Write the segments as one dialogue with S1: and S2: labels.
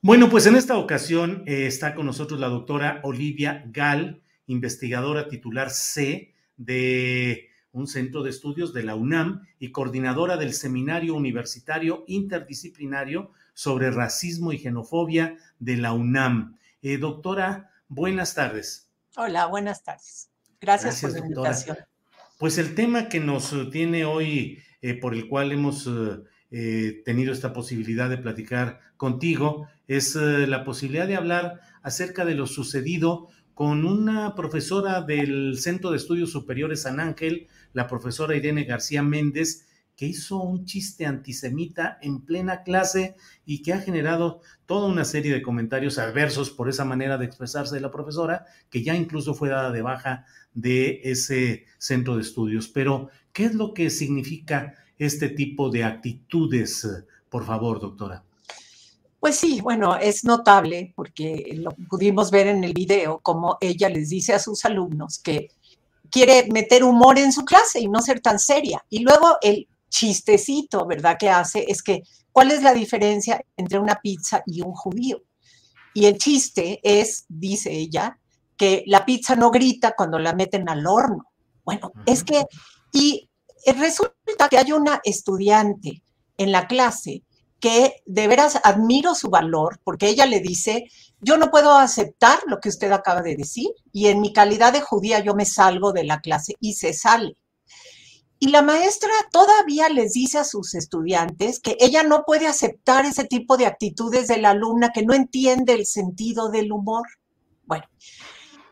S1: Bueno, pues en esta ocasión eh, está con nosotros la doctora Olivia Gal, investigadora titular C de un centro de estudios de la UNAM y coordinadora del Seminario Universitario Interdisciplinario sobre Racismo y Xenofobia de la UNAM. Eh, doctora, buenas tardes.
S2: Hola, buenas tardes. Gracias, por la
S1: doctora.
S2: invitación.
S1: Pues el tema que nos eh, tiene hoy, eh, por el cual hemos eh, tenido esta posibilidad de platicar contigo, es eh, la posibilidad de hablar acerca de lo sucedido con una profesora del Centro de Estudios Superiores San Ángel, la profesora Irene García Méndez, que hizo un chiste antisemita en plena clase y que ha generado toda una serie de comentarios adversos por esa manera de expresarse de la profesora, que ya incluso fue dada de baja de ese centro de estudios. Pero, ¿qué es lo que significa este tipo de actitudes? Por favor, doctora.
S2: Pues sí, bueno, es notable porque lo pudimos ver en el video como ella les dice a sus alumnos que quiere meter humor en su clase y no ser tan seria. Y luego el chistecito, ¿verdad? Que hace es que, ¿cuál es la diferencia entre una pizza y un judío? Y el chiste es, dice ella, que la pizza no grita cuando la meten al horno. Bueno, es que, y resulta que hay una estudiante en la clase que de veras admiro su valor, porque ella le dice, yo no puedo aceptar lo que usted acaba de decir, y en mi calidad de judía yo me salgo de la clase y se sale. Y la maestra todavía les dice a sus estudiantes que ella no puede aceptar ese tipo de actitudes de la alumna que no entiende el sentido del humor. Bueno,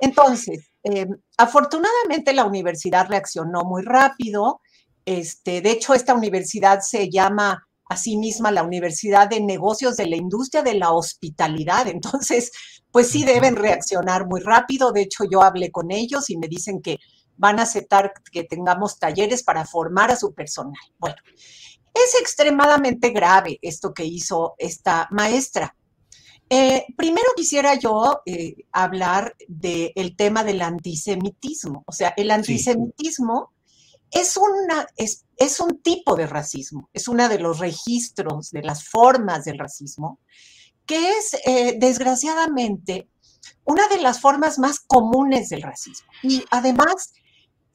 S2: entonces, eh, afortunadamente la universidad reaccionó muy rápido. Este, de hecho, esta universidad se llama a sí misma la Universidad de Negocios de la Industria de la Hospitalidad. Entonces, pues sí deben reaccionar muy rápido. De hecho, yo hablé con ellos y me dicen que van a aceptar que tengamos talleres para formar a su personal. Bueno, es extremadamente grave esto que hizo esta maestra. Eh, primero quisiera yo eh, hablar del tema del antisemitismo. O sea, el antisemitismo es, una, es, un tipo de racismo, es uno de los registros, de las formas del racismo, que es eh, desgraciadamente una de las formas más comunes del racismo. Y además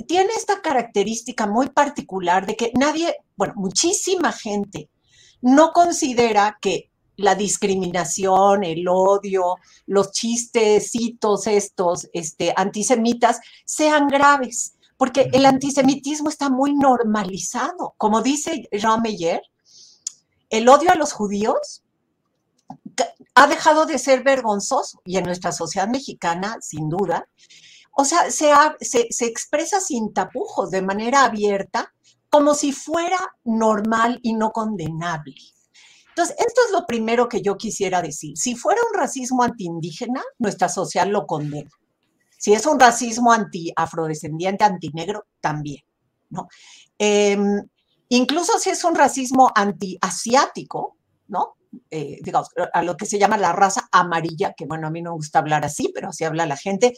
S2: tiene esta característica muy particular de que nadie, bueno, muchísima gente no considera que la discriminación, el odio, los chistecitos estos este, antisemitas sean graves, porque el antisemitismo está muy normalizado. Como dice Jean Meyer, el odio a los judíos ha dejado de ser vergonzoso y en nuestra sociedad mexicana, sin duda, o sea, se, ha- se, se expresa sin tapujos, de manera abierta, como si fuera normal y no condenable. Entonces, esto es lo primero que yo quisiera decir. Si fuera un racismo antiindígena, nuestra sociedad lo condena. Si es un racismo anti-afrodescendiente, antinegro, también, ¿no? Em, incluso si es un racismo anti-asiático, ¿no? Eh, digamos, a lo que se llama la raza amarilla, que bueno, a mí no me gusta hablar así, pero así habla la gente.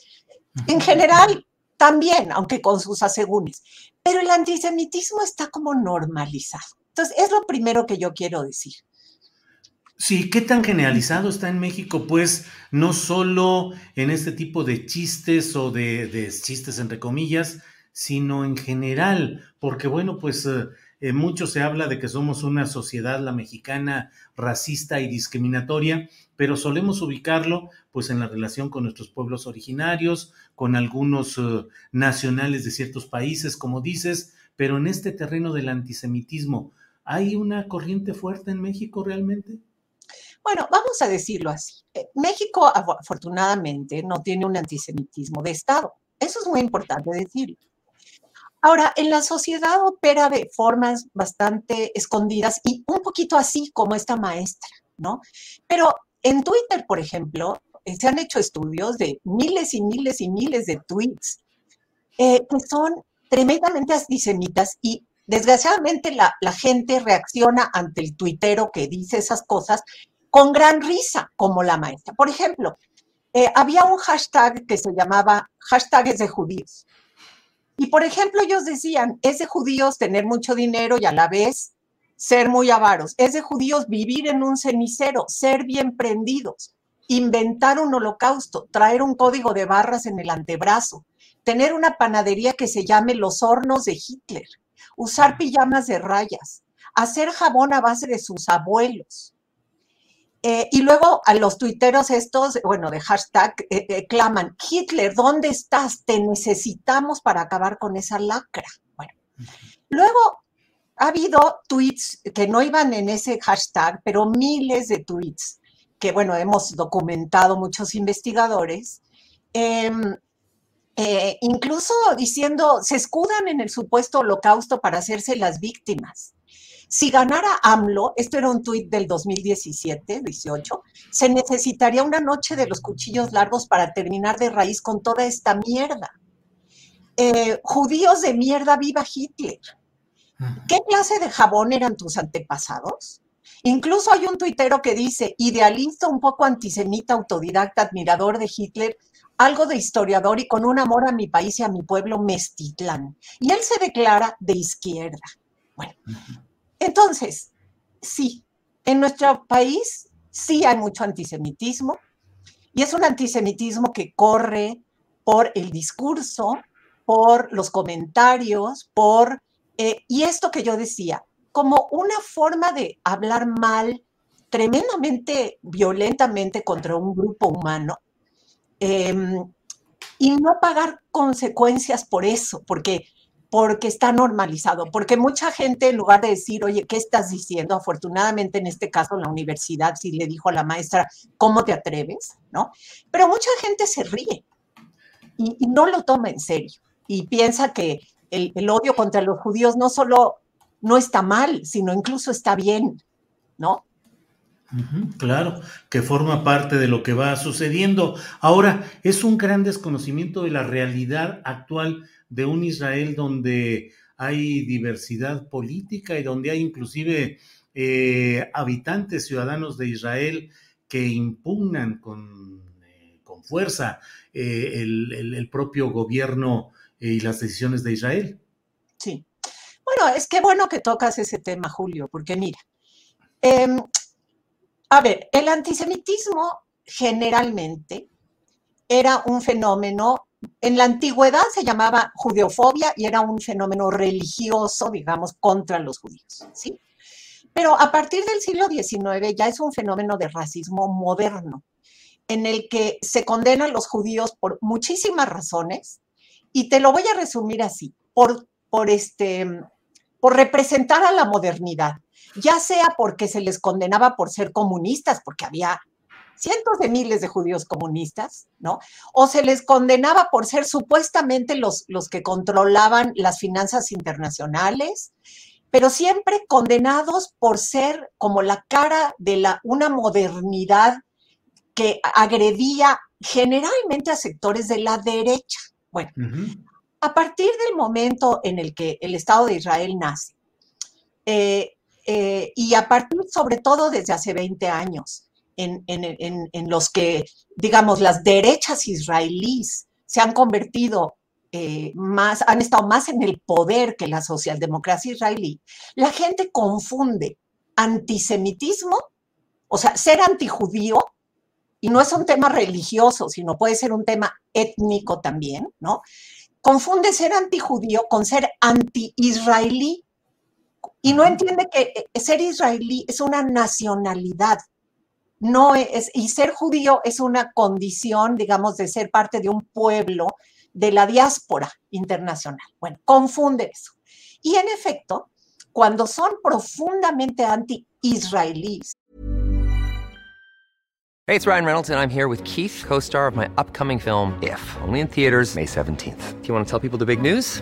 S2: En general, también, aunque con sus asegúnes. Pero el antisemitismo está como normalizado. Entonces, es lo primero que yo quiero decir.
S1: Sí, ¿qué tan generalizado está en México? Pues no solo en este tipo de chistes o de, chistes entre comillas, sino en general, porque bueno, pues eh, mucho se habla de que somos una sociedad, la mexicana, racista y discriminatoria, pero solemos ubicarlo pues en la relación con nuestros pueblos originarios, con algunos eh, nacionales de ciertos países, como dices, pero en este terreno del antisemitismo, ¿hay una corriente fuerte en México realmente?
S2: Bueno, vamos a decirlo así. Eh, México, afortunadamente, no tiene un antisemitismo de Estado. Eso es muy importante decirlo. Ahora, en la sociedad opera de formas bastante escondidas y un poquito así como esta maestra, ¿no? Pero en Twitter, por ejemplo, eh, se han hecho estudios de miles y miles y miles de tweets eh, que son tremendamente antisemitas y desgraciadamente la, la, gente reacciona ante el tuitero que dice esas cosas con gran risa, como la maestra. Por ejemplo, eh, había un hashtag que se llamaba hashtags de judíos. Y por ejemplo, ellos decían, es de judíos tener mucho dinero y a la vez ser muy avaros. Es de judíos vivir en un cenicero, ser bien prendidos, inventar un holocausto, traer un código de barras en el antebrazo, tener una panadería que se llame Los Hornos de Hitler, usar pijamas de rayas, hacer jabón a base de sus abuelos, eh, y luego a los tuiteros estos, bueno, de hashtag, eh, eh, claman, Hitler, ¿dónde estás? Te necesitamos para acabar con esa lacra. Bueno, luego ha habido tweets que no iban en ese hashtag, pero miles de tweets que, bueno, hemos documentado muchos investigadores, em, incluso diciendo, se escudan en el supuesto holocausto para hacerse las víctimas. Si ganara AMLO, esto era un tuit del 2017, 18, se necesitaría una noche de los cuchillos largos para terminar de raíz con toda esta mierda. Eh, judíos de mierda, viva Hitler. ¿Qué clase de jabón eran tus antepasados? Incluso hay un tuitero que dice, idealista, un poco antisemita, autodidacta, admirador de Hitler, algo de historiador y con un amor a mi país y a mi pueblo, Mestitlán. Y él se declara de izquierda. Bueno, entonces, sí, en nuestro país sí hay mucho antisemitismo y es un antisemitismo que corre por el discurso, por los comentarios, por... Eh, y esto que yo decía, como una forma de hablar mal, tremendamente violentamente contra un grupo humano em, y no pagar consecuencias por eso, porque porque está normalizado, porque mucha gente en lugar de decir, oye, ¿qué estás diciendo? Afortunadamente en este caso la universidad sí le dijo a la maestra, ¿cómo te atreves? ¿No? Pero mucha gente se ríe y, no lo toma en serio y piensa que el, el, odio contra los judíos no solo no está mal, sino incluso está bien, ¿no?
S1: Claro, que forma parte de lo que va sucediendo. Ahora, es un gran desconocimiento de la realidad actual de un Israel donde hay diversidad política y donde hay inclusive eh, habitantes, ciudadanos de Israel que impugnan con, eh, con fuerza eh, el, propio gobierno y las decisiones de Israel.
S2: Sí. Bueno, es que bueno que tocas ese tema, Julio, porque mira, em, a ver, el antisemitismo generalmente era un fenómeno en la antigüedad se llamaba judeofobia y era un fenómeno religioso, digamos, contra los judíos, ¿sí? Pero a partir del siglo XIX ya es un fenómeno de racismo moderno, en el que se condenan los judíos por muchísimas razones, y te lo voy a resumir así, por, por, este, por representar a la modernidad, ya sea porque se les condenaba por ser comunistas, porque había cientos de miles de judíos comunistas, ¿no? O se les condenaba por ser supuestamente los, los que controlaban las finanzas internacionales, pero siempre condenados por ser como la cara de la, una modernidad que agredía generalmente a sectores de la derecha. Bueno, a partir del momento en el que el Estado de Israel nace, eh, eh, y a partir sobre todo desde hace 20 años, en, los que, digamos, las derechas israelíes se han convertido eh, más, han estado más en el poder que la socialdemocracia israelí, la gente confunde antisemitismo O sea, ser antijudío, y no es un tema religioso, sino puede ser un tema étnico también, ¿no? Confunde ser antijudío con ser anti-israelí. Y no entiende que eh, ser israelí es una nacionalidad, no es, y ser judío es una condición, digamos, de ser parte de un pueblo de la diáspora internacional. Bueno, confunde eso. Y en efecto, cuando son profundamente anti-israelíes.
S3: Hey, it's Ryan Reynolds, and I'm here with Keith, co star of my upcoming film, If, only in theaters, May 17th. Do you want to tell people the big news?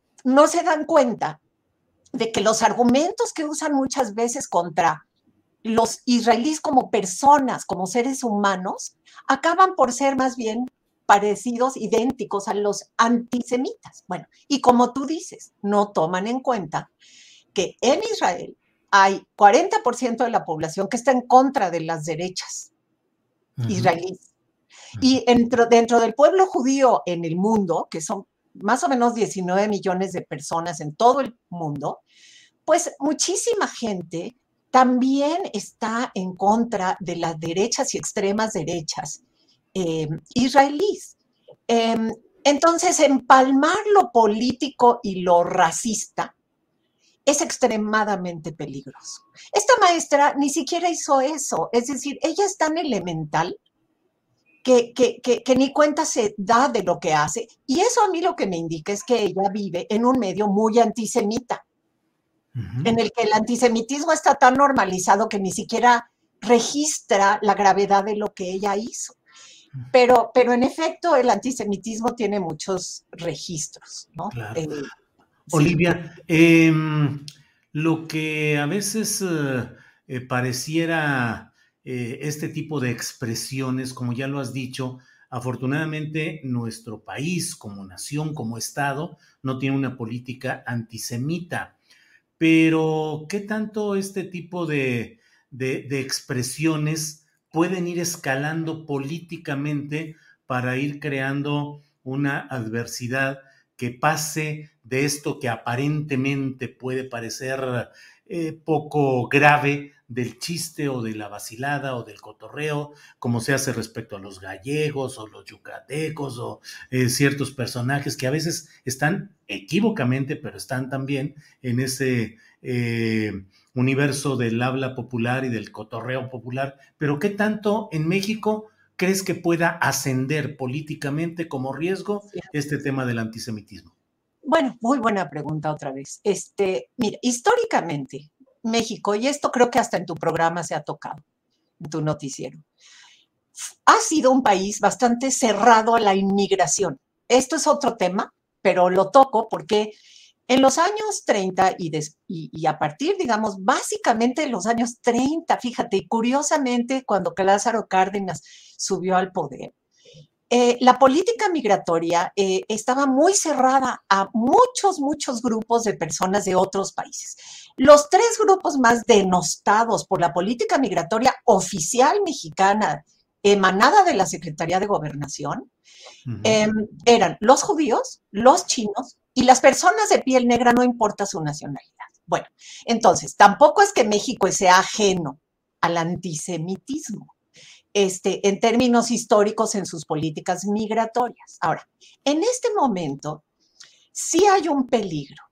S2: no se dan cuenta de que los argumentos que usan muchas veces contra los israelíes como personas, como seres humanos, acaban por ser más bien parecidos, idénticos a los antisemitas. Bueno, y como tú dices, no toman en cuenta que en Israel hay 40% de la población que está en contra de las derechas israelíes. Y dentro, dentro del pueblo judío en el mundo, que son más o menos 19 millones de personas en todo el mundo, pues muchísima gente también está en contra de las derechas y extremas derechas eh, israelíes. Em, entonces, empalmar lo político y lo racista es extremadamente peligroso. Esta maestra ni siquiera hizo eso, es decir, ella es tan elemental que, que, ni cuenta se da de lo que hace. Y eso a mí lo que me indica es que ella vive en un medio muy antisemita, en el que el antisemitismo está tan normalizado que ni siquiera registra la gravedad de lo que ella hizo. Pero, pero en efecto, el antisemitismo tiene muchos registros. ¿no?
S1: Eh, Olivia, em, lo que a veces eh, eh, pareciera eh, este tipo de expresiones, como ya lo has dicho, afortunadamente nuestro país como nación, como Estado, no tiene una política antisemita. Pero, ¿qué tanto este tipo de, de expresiones pueden ir escalando políticamente para ir creando una adversidad que pase de esto que aparentemente puede parecer eh, poco grave del chiste o de la vacilada o del cotorreo, como se hace respecto a los gallegos o los yucatecos o eh, ciertos personajes que a veces están equívocamente, pero están también en ese eh, universo del habla popular y del cotorreo popular. Pero ¿qué tanto en México crees que pueda ascender políticamente como riesgo este tema del antisemitismo?
S2: Bueno, muy buena pregunta otra vez. Este, mira, históricamente México, y esto creo que hasta en tu programa se ha tocado, en tu noticiero, ha sido un país bastante cerrado a la inmigración. Esto es otro tema, pero lo toco porque en los años 30 y, y, a partir, digamos, básicamente en los años 30, fíjate, curiosamente cuando Lázaro Cárdenas subió al poder, eh, la política migratoria eh, estaba muy cerrada a muchos, muchos grupos de personas de otros países. Los tres grupos más denostados por la política migratoria oficial mexicana emanada de la Secretaría de Gobernación em, eran los judíos, los chinos y las personas de piel negra, no importa su nacionalidad. Bueno, entonces, tampoco es que México sea ajeno al antisemitismo este, en términos históricos en sus políticas migratorias. Ahora, en este momento sí hay un peligro.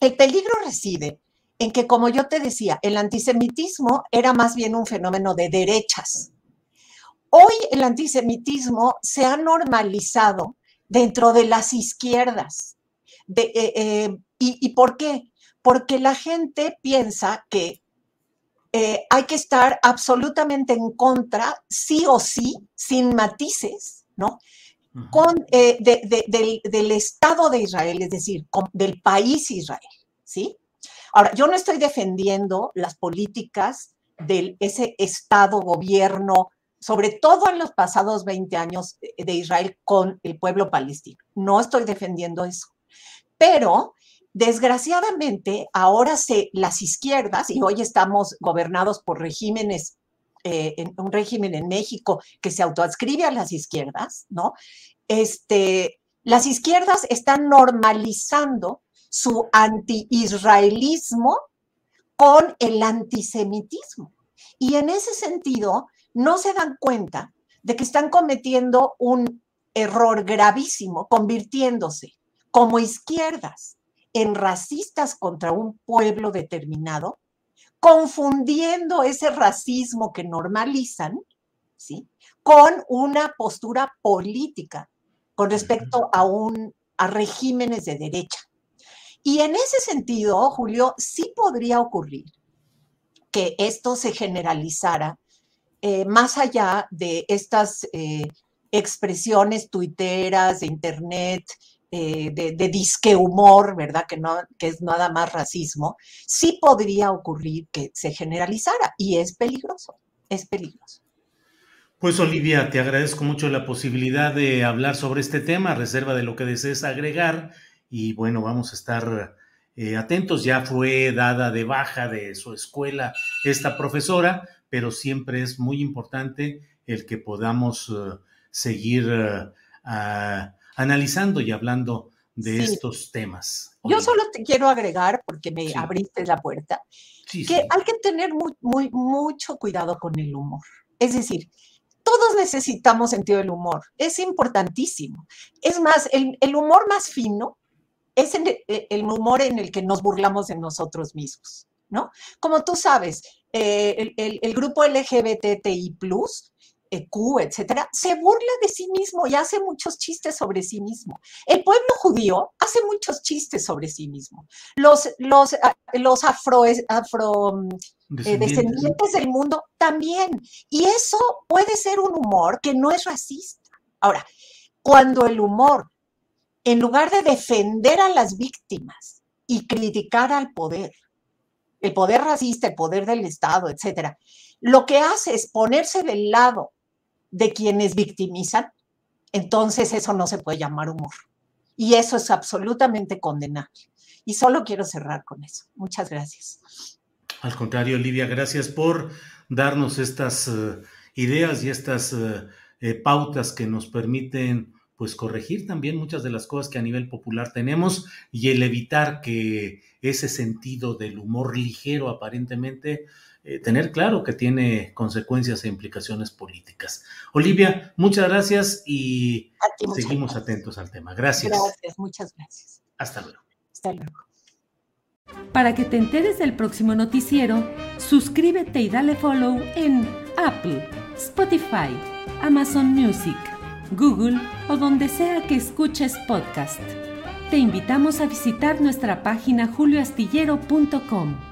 S2: El peligro reside en que, como yo te decía, el antisemitismo era más bien un fenómeno de derechas. hoy el antisemitismo se ha normalizado dentro de las izquierdas. Eh, eh, y, por qué? Porque la gente piensa que eh, hay que estar absolutamente en contra, sí o sí, sin matices, ¿no? Con, del, Estado de Israel, es decir, del país Israel, ¿sí? Ahora, yo no estoy defendiendo las políticas de ese Estado, gobierno, sobre todo en los pasados 20 años de Israel con el pueblo palestino. No estoy defendiendo eso. Pero desgraciadamente ahora se las izquierdas y hoy estamos gobernados por regímenes eh, un régimen en México que se autoadscribe a las izquierdas, ¿no? Este, las izquierdas están normalizando su anti-israelismo con el antisemitismo. Y en ese sentido, no se dan cuenta de que están cometiendo un error gravísimo, convirtiéndose como izquierdas en racistas contra un pueblo determinado, confundiendo ese racismo que normalizan, ¿sí? Con una postura política con respecto a, un, a regímenes de derecha. Y en ese sentido, Julio, sí podría ocurrir que esto se generalizara eh, más allá de estas eh, expresiones tuiteras de internet, eh, de, disque humor, ¿verdad? Que, no, que es nada más racismo, sí podría ocurrir que se generalizara y es peligroso, es peligroso.
S1: Pues Olivia, te agradezco mucho la posibilidad de hablar sobre este tema, reserva de lo que desees agregar y bueno, vamos a estar atentos. Ya fue dada de baja de su escuela esta profesora, pero siempre es muy importante el que podamos eh, seguir eh, analizando y hablando de estos temas.
S2: Yo solo te quiero agregar, porque me abriste la puerta, que hay que tener muy, mucho cuidado con el humor. Es decir, todos necesitamos sentido del humor, es importantísimo. Es más, el, humor más fino es el humor en el que nos burlamos de nosotros mismos. ¿no? Como tú sabes, eh, el, grupo LGBTI, eh, Q, etcétera, se burla de sí mismo y hace muchos chistes sobre sí mismo. El pueblo judío hace muchos chistes sobre sí mismo. Los, los, ah, los afro, afro eh, descendientes del mundo también. Y eso puede ser un humor que no es racista. Ahora, cuando el humor, en lugar de defender a las víctimas y criticar al poder, el poder racista, el poder del Estado, etcétera, lo que hace es ponerse del lado de quienes victimizan, entonces eso no se puede llamar humor. Y eso es absolutamente condenable. Y solo quiero cerrar con eso. Muchas gracias.
S1: Al contrario, Olivia, gracias por darnos estas eh, ideas y estas eh, eh, pautas que nos permiten pues corregir también muchas de las cosas que a nivel popular tenemos y el evitar que ese sentido del humor ligero aparentemente eh, tener claro que tiene consecuencias e implicaciones políticas. Olivia, muchas gracias y seguimos atentos al tema. Gracias.
S2: Gracias, muchas gracias.
S1: Hasta luego.
S2: Hasta luego.
S4: Para que te enteres del próximo noticiero, suscríbete y dale follow en Apple, Spotify, Amazon Music Google o donde sea que escuches podcast. Te invitamos a visitar nuestra página julioastillero.com.